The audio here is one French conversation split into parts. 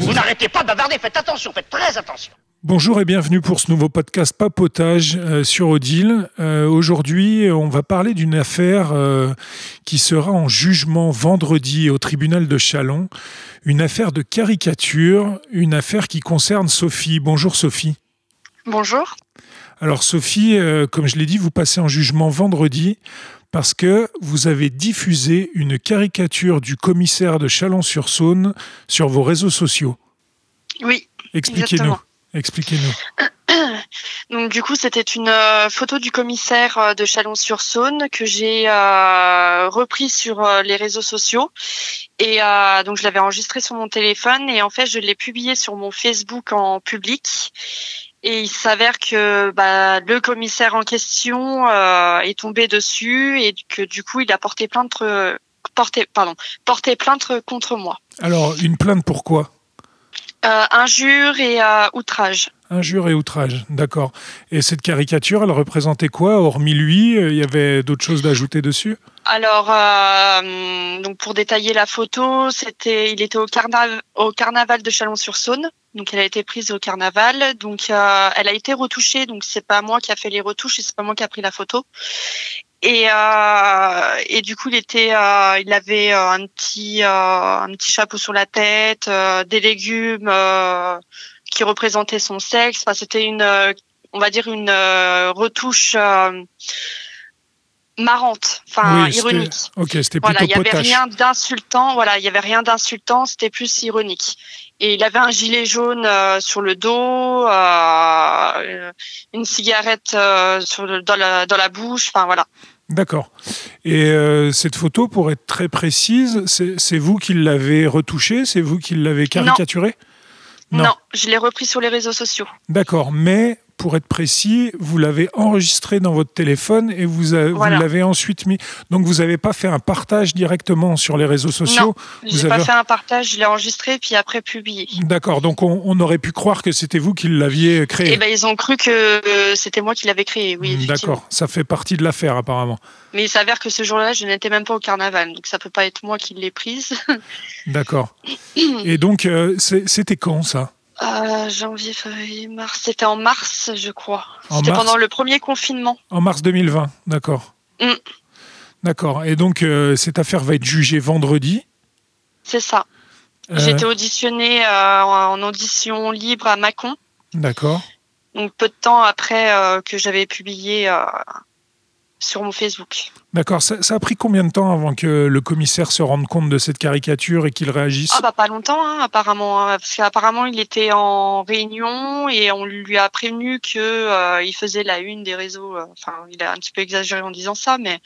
Vous n'arrêtez pas de bavarder, faites attention, faites très attention. Bonjour et bienvenue pour ce nouveau podcast Papotage euh, sur Odile. Euh, Aujourd'hui, on va parler d'une affaire euh, qui sera en jugement vendredi au tribunal de Chalon. Une affaire de caricature, une affaire qui concerne Sophie. Bonjour Sophie. Bonjour. Alors Sophie, euh, comme je l'ai dit, vous passez en jugement vendredi parce que vous avez diffusé une caricature du commissaire de Chalon-sur-Saône sur vos réseaux sociaux. Oui, Expliquez-nous. Expliquez-nous. donc du coup c'était une euh, photo du commissaire euh, de Chalon-sur-Saône que j'ai euh, repris sur les réseaux sociaux et donc je l'avais enregistré sur mon téléphone et en fait je l'ai publié sur mon Facebook en public et il s'avère que bah, le commissaire en question euh, est tombé dessus et que du coup il a porté plainte euh, porté pardon porté plainte contre moi. Alors, une plainte pourquoi euh, injure et euh, outrage Injure et outrage, d'accord. Et cette caricature, elle représentait quoi Hormis lui, euh, il y avait d'autres choses d'ajouter dessus? Alors, euh, donc pour détailler la photo, c'était, il était au, carna- au carnaval de Chalon-sur-Saône. Donc, elle a été prise au carnaval. Donc, euh, elle a été retouchée. Donc, c'est pas moi qui a fait les retouches et c'est pas moi qui a pris la photo. Et, et du coup, il était, il avait un petit, un petit chapeau sur la tête, des légumes qui représentaient son sexe. Enfin, c'était une, euh, on va dire une euh, retouche euh, marrante, enfin Oui, ironique. Ok, c'était Voilà, il plutôt y avait rien d'insultant. Voilà, il y avait rien d'insultant. C'était plus ironique. Et il avait un gilet jaune euh, sur le dos, euh, une cigarette euh, sur le, dans, la, dans la bouche. Enfin voilà. D'accord. Et cette photo, pour être très précise, c'est c'est vous qui l'avez retouchée C'est vous qui l'avez caricaturée? Non. Non, je l'ai repris sur les réseaux sociaux. D'accord, mais pour être précis, vous l'avez enregistré dans votre téléphone et vous, vous Voilà. l'avez ensuite mis. Donc vous n'avez pas fait un partage directement sur les réseaux sociaux? Vous J'ai pas fait un partage, je l'ai enregistré puis après publié. D'accord, donc on, on aurait pu croire que c'était vous qui l'aviez créé. Et ben ils ont cru que euh, c'était moi qui l'avais créé. Oui. D'accord, ça fait partie de l'affaire apparemment. Mais il s'avère que ce jour-là, je n'étais même pas au carnaval, donc ça peut pas être moi qui l'ai prise. D'accord. Et donc, euh, c'était quand ça? Euh, janvier, février, mars. C'était en mars, je crois. C'était pendant le premier confinement. En mars 2020, d'accord. Mm. D'accord. Et donc, euh, cette affaire va être jugée vendredi. C'est ça. Euh, J'ai été auditionnée euh, en audition libre à Mâcon. D'accord. Donc peu de temps après que j'avais publié sur mon Facebook. D'accord. Ça, ça a pris combien de temps avant que le commissaire se rende compte de cette caricature et qu'il réagisse Ah bah pas longtemps hein, apparemment, hein, parce qu'apparemment il était en réunion et on lui a prévenu que euh, il faisait la une des réseaux. euh, Enfin, il a un petit peu exagéré en disant ça, mais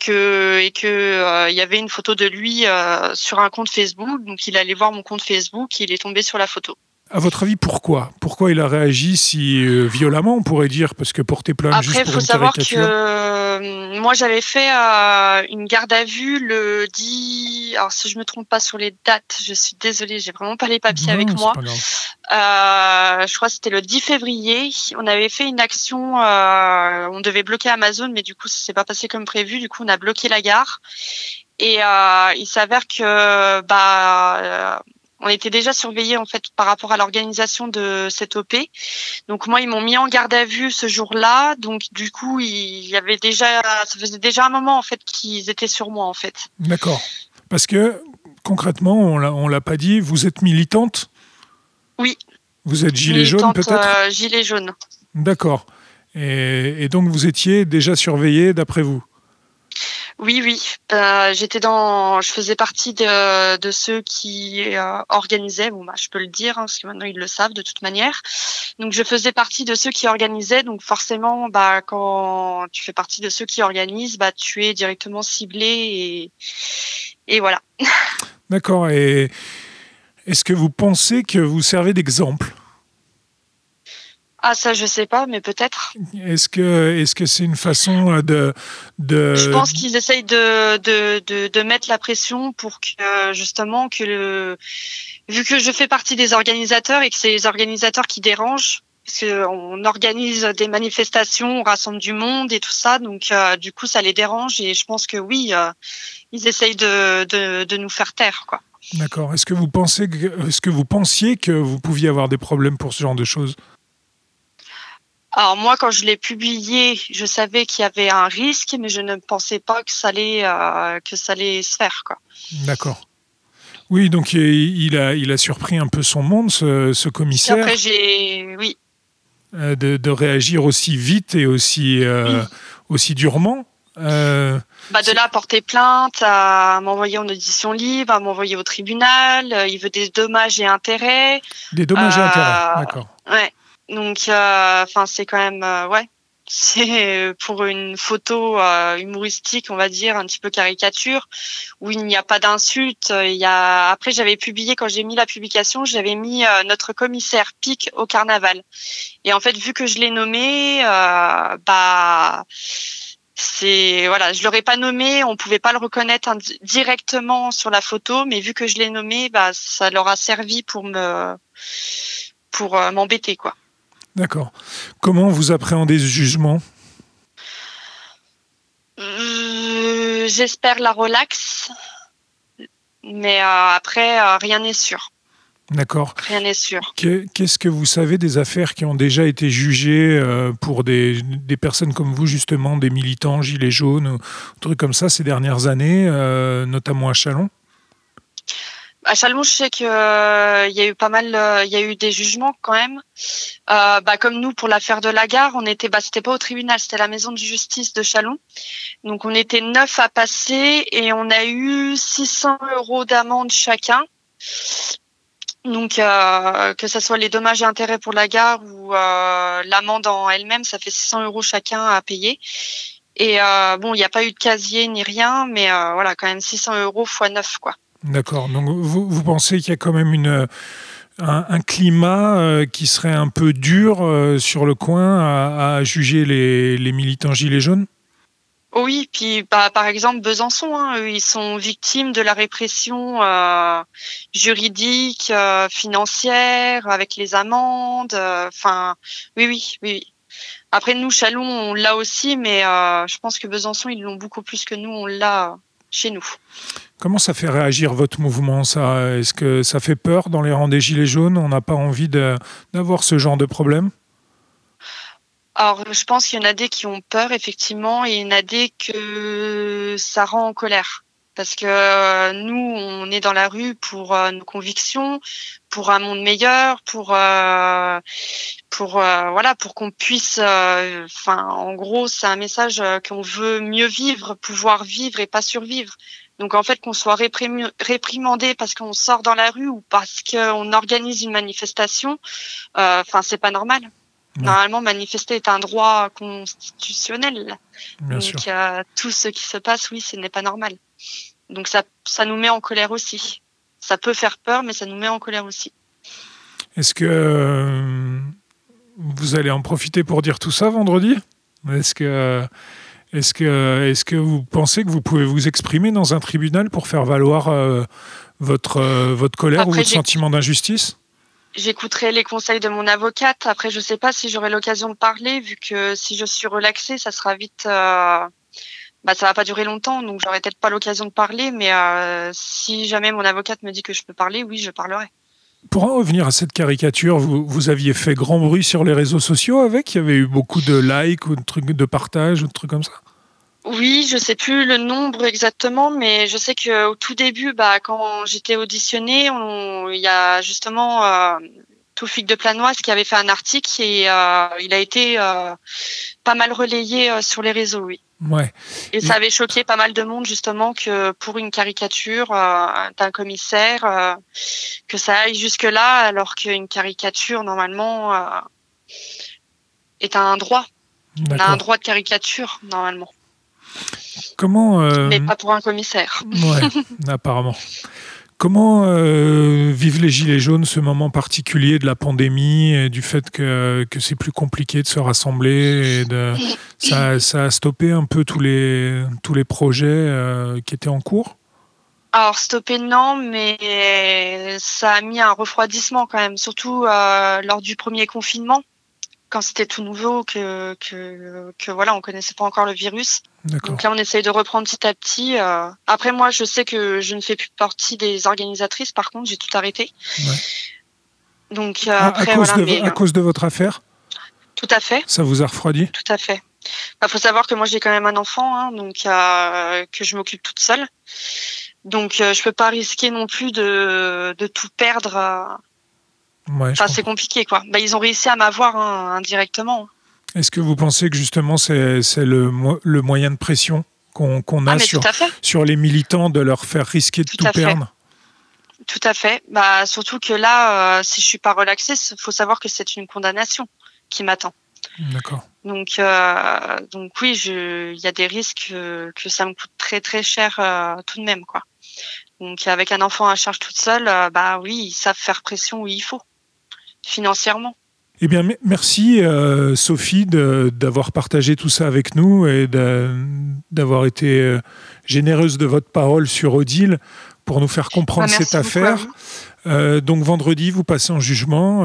que et que euh, il y avait une photo de lui euh, sur un compte Facebook. Donc il allait voir mon compte Facebook, et il est tombé sur la photo. À votre avis, pourquoi? Pourquoi il a réagi si euh, violemment, on pourrait dire? Parce que porter plainte juste Après, il pour faut une savoir que euh, moi, j'avais fait euh, une garde à vue le 10. Alors, si je me trompe pas sur les dates, je suis désolée, j'ai vraiment pas les papiers Non, avec moi. je crois que c'était le 10 février. On avait fait une action. on devait bloquer Amazon, mais du coup, ça s'est pas passé comme prévu. Du coup, on a bloqué la gare. Et euh, il s'avère que bah on était déjà surveillés en fait par rapport à l'organisation de cette OP. Donc moi ils m'ont mis en garde à vue ce jour-là. Donc du coup il y avait déjà ça faisait déjà un moment en fait qu'ils étaient sur moi en fait. D'accord. Parce que concrètement, on l'a- pas dit, vous êtes militante? Oui. Vous êtes gilet jaune peut-être? euh, gilet jaune. D'accord. Et, et donc vous étiez déjà surveillé d'après vous? Oui, oui. Euh, J'étais dans, je faisais partie de, ceux qui euh, organisaient. Bon, bah, je peux le dire, hein, parce que maintenant ils le savent de toute manière. Donc, je faisais partie de ceux qui organisaient. Donc, forcément, bah, quand tu fais partie de ceux qui organisent, bah, tu es directement ciblé et et voilà. D'accord. Et est-ce que vous pensez que vous servez d'exemple? Ah, ça, je sais pas, mais peut-être. Est-ce que est-ce que c'est une façon euh, de de Je pense qu'ils essayent de, de, de, de mettre la pression pour que justement que le vu que je fais partie des organisateurs et que c'est les organisateurs qui dérangent, parce qu'on organise des manifestations, on rassemble du monde et tout ça, donc du coup ça les dérange et je pense que oui, ils essayent de, de, de, nous faire taire, quoi. D'accord. Est-ce que vous pensez, est-ce que vous pensiez que vous pouviez avoir des problèmes pour ce genre de choses? Alors moi, quand je l'ai publié, je savais qu'il y avait un risque, mais je ne pensais pas que ça allait, euh, que ça allait se faire. D'accord. Oui, donc il a, il a surpris un peu son monde, ce, commissaire. après, j'ai, oui. Euh, de, réagir aussi vite et aussi, euh, aussi durement. Bah de là à porter plainte, à m'envoyer en audition libre, à m'envoyer au tribunal. Il veut des dommages et intérêts. Des dommages et intérêts, d'accord. Ouais. Donc, euh, enfin, c'est quand même, euh, ouais, c'est pour une photo euh, humoristique, on va dire, un petit peu caricature, où il n'y a pas d'insulte. Il y a après j'avais publié quand j'ai mis la publication, j'avais mis notre commissaire Pic au carnaval. Et en fait, vu que je l'ai nommé, bah c'est voilà, je l'aurais pas nommé, on pouvait pas le reconnaître directement sur la photo, mais vu que je l'ai nommé, bah ça leur a servi pour me pour m'embêter quoi. D'accord. Comment vous appréhendez ce jugement? Euh, J'espère la relaxe, mais euh, après, euh, rien n'est sûr. D'accord. Rien n'est sûr. Qu'est-ce que vous savez des affaires qui ont déjà été jugées pour des, des, personnes comme vous, justement, des militants, gilets jaunes, trucs comme ça, ces dernières années, notamment à Chalon? À Chalon, je sais qu'il euh, y a eu pas mal, euh, il y a eu des jugements quand même. Euh, bah, comme nous pour l'affaire de la gare, on était, bah, c'était pas au tribunal, c'était la maison de justice de Chalon. Donc on était neuf à passer et on a eu 600 euros d'amende chacun. Donc que ce soit les dommages et intérêts pour la gare ou l'amende en elle-même, ça fait 600 euros chacun à payer. Et bon, il n'y a pas eu de casier ni rien, mais voilà, quand même 600 euros fois 9 quoi. D'accord. Donc vous, vous pensez qu'il y a quand même une, un, climat euh, qui serait un peu dur euh, sur le coin à, juger les, militants gilets jaunes? Oui, puis bah, par exemple Besançon, hein, ils sont victimes de la répression euh, juridique, financière, avec les amendes. Enfin, oui, oui, oui. Après nous, Chalon, on l'a aussi, mais je pense que Besançon, ils l'ont beaucoup plus que nous, on l'a chez nous. Comment ça fait réagir votre mouvement ça? Est-ce que ça fait peur dans les rangs des Gilets jaunes? On n'a pas envie d'avoir ce genre de problème? Alors, je pense qu'il y en a des qui ont peur, effectivement, et il y en a des que ça rend en colère. Parce que euh, nous, on est dans la rue pour euh, nos convictions, pour un monde meilleur, pour euh, pour voilà, pour qu'on puisse. Enfin, en gros, c'est un message qu'on veut mieux vivre, pouvoir vivre et pas survivre. Donc en fait, qu'on soit réprimandé parce qu'on sort dans la rue ou parce qu'on organise une manifestation, euh, enfin c'est pas normal. Normalement, manifester est un droit constitutionnel. Donc euh, tout ce qui se passe, oui, ce n'est pas normal. Donc ça, ça nous met en colère aussi. Ça peut faire peur, mais ça nous met en colère aussi. Est-ce que euh, vous allez en profiter pour dire tout ça vendredi? Est-ce que est-ce que, est que vous pensez que vous pouvez vous exprimer dans un tribunal pour faire valoir euh, votre, euh, votre colère ou votre sentiment d'injustice? J'écouterai les conseils de mon avocate. Après, je ne sais pas si j'aurai l'occasion de parler, vu que si je suis relaxée, ça sera vite. Euh, bah, ça va pas durer longtemps, donc j'aurai peut-être pas l'occasion de parler. Mais si jamais mon avocate me dit que je peux parler, oui, je parlerai. Pour en revenir à cette caricature, vous, vous, aviez fait grand bruit sur les réseaux sociaux avec? Il y avait eu beaucoup de likes ou de trucs de partage ou de trucs comme ça? Oui, je sais plus le nombre exactement, mais je sais qu'au tout début, bah, quand j'étais auditionnée, il y a justement euh, Toufik de Planoise qui avait fait un article et euh, il a été euh, pas mal relayé euh, sur les réseaux, oui. Ouais. Et ça avait choqué pas mal de monde justement que pour une caricature d'un commissaire, que ça aille jusque là, alors qu'une caricature normalement est un droit. On a un droit de caricature normalement. Comment Mais pas pour un commissaire. Ouais, apparemment. Comment euh, vivent les Gilets jaunes ce moment particulier de la pandémie et du fait que, que c'est plus compliqué de se rassembler de, ça, a stoppé un peu tous les, tous les projets euh, qui étaient en cours? Alors stoppé non, mais ça a mis un refroidissement quand même, surtout lors du premier confinement quand c'était tout nouveau, que, que, que voilà, on connaissait pas encore le virus. Donc là, on essaye de reprendre petit à petit. euh. Après, moi, je sais que je ne fais plus partie des organisatrices. Par contre, j'ai tout arrêté. Ouais. Donc euh, Ah, à, après, cause voilà, de, mais, à euh, cause de votre affaire? Tout à fait, Ça vous a refroidi? Tout à fait. Il faut savoir que moi, j'ai quand même un enfant, hein, donc euh, que je m'occupe toute seule. Donc, euh, je peux pas risquer non plus de, de tout perdre. Ouais, Enfin, c'est compliqué, quoi. Bah, ils ont réussi à m'avoir hein, indirectement. Est-ce que vous pensez que justement c'est le, mo- le moyen de pression qu'on a Ah, sur, les militants de leur faire risquer de Tout tout, à fait. perdre? Tout à fait. Bah, surtout que là, euh, si je suis pas relaxée, il faut savoir que c'est une condamnation qui m'attend. D'accord. Donc, euh, donc oui, il y a des risques que ça me coûte très très cher euh, tout de même, quoi. Donc, avec un enfant à charge toute seule, bah oui, ils savent faire pression où il faut, financièrement. Eh bien, me- merci euh, Sophie d'avoir partagé tout ça avec nous et d'avoir été euh, généreuse de votre parole sur Odile pour nous faire comprendre Bah, cette affaire. Euh, donc vendredi, vous passez en jugement.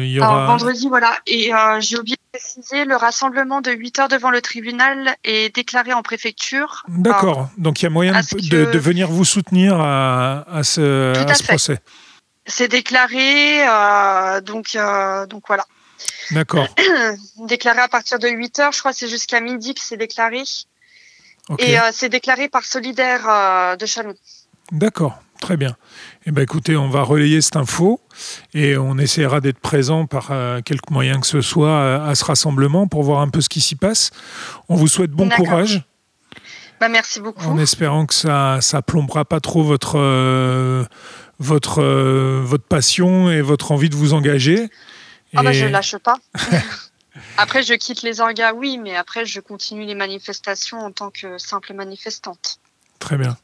il y aura... Alors, vendredi, voilà. Et j'ai oublié de préciser, le rassemblement de 8 heures devant le tribunal est déclaré en préfecture. D'accord. Donc il y a moyen de, que- venir vous soutenir à, à ce, Tout à à ce fait. procès. C'est déclaré, euh, donc, euh, donc voilà. D'accord. déclaré à partir de 8 heures, je crois que c'est jusqu'à midi que c'est déclaré. Et euh, c'est déclaré par Solidaire euh, de Chalon. D'accord. Très bien. Eh ben, écoutez, on va relayer cette info et on essaiera d'être présent par euh, quelque moyen que ce soit à ce rassemblement pour voir un peu ce qui s'y passe. On vous souhaite bon courage Bah, merci beaucoup. en espérant que ça ça plombera pas trop votre votre euh, votre passion et votre envie de vous engager. Ah bah Et- je lâche pas. après je quitte les orgas, oui, mais après je continue les manifestations en tant que simple manifestante. Très bien.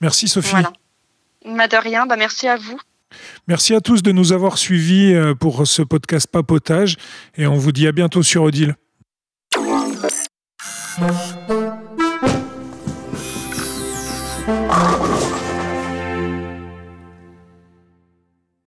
Merci Sophie. Voilà. Bah, de rien, bah merci à vous. Merci à tous de nous avoir suivis euh, pour ce podcast papotage et on vous dit à bientôt sur Odile.